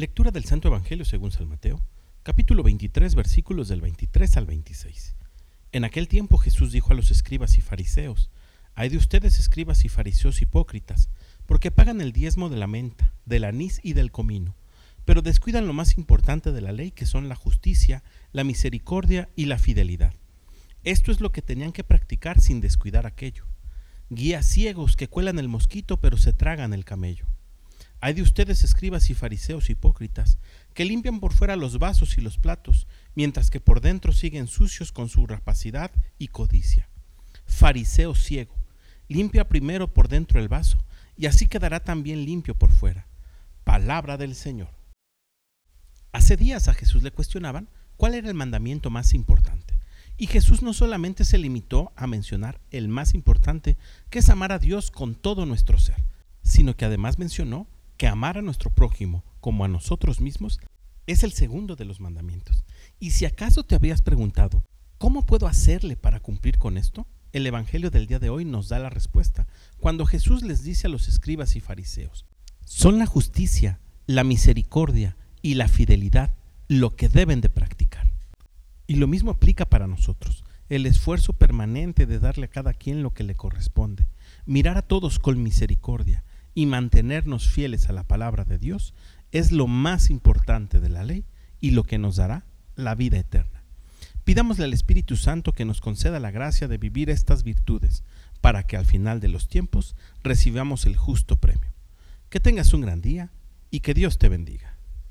Lectura del Santo Evangelio según San Mateo, capítulo 23, versículos del 23 al 26. En aquel tiempo Jesús dijo a los escribas y fariseos, Hay de ustedes escribas y fariseos hipócritas, porque pagan el diezmo de la menta, del anís y del comino, pero descuidan lo más importante de la ley, que son la justicia, la misericordia y la fidelidad. Esto es lo que tenían que practicar sin descuidar aquello. Guías ciegos que cuelan el mosquito pero se tragan el camello. Hay de ustedes escribas y fariseos hipócritas, que limpian por fuera los vasos y los platos, mientras que por dentro siguen sucios con su rapacidad y codicia. Fariseo ciego, limpia primero por dentro el vaso, y así quedará también limpio por fuera. Palabra del Señor. Hace días a Jesús le cuestionaban cuál era el mandamiento más importante. Y Jesús no solamente se limitó a mencionar el más importante, que es amar a Dios con todo nuestro ser, sino que además mencionó que amar a nuestro prójimo como a nosotros mismos es el segundo de los mandamientos. Y si acaso te habías preguntado, ¿cómo puedo hacerle para cumplir con esto? El Evangelio del día de hoy nos da la respuesta cuando Jesús les dice a los escribas y fariseos, son la justicia, la misericordia y la fidelidad lo que deben de practicar. Y lo mismo aplica para nosotros, el esfuerzo permanente de darle a cada quien lo que le corresponde, mirar a todos con misericordia, y mantenernos fieles a la palabra de Dios es lo más importante de la ley y lo que nos dará la vida eterna. Pidámosle al Espíritu Santo que nos conceda la gracia de vivir estas virtudes para que al final de los tiempos recibamos el justo premio. Que tengas un gran día y que Dios te bendiga.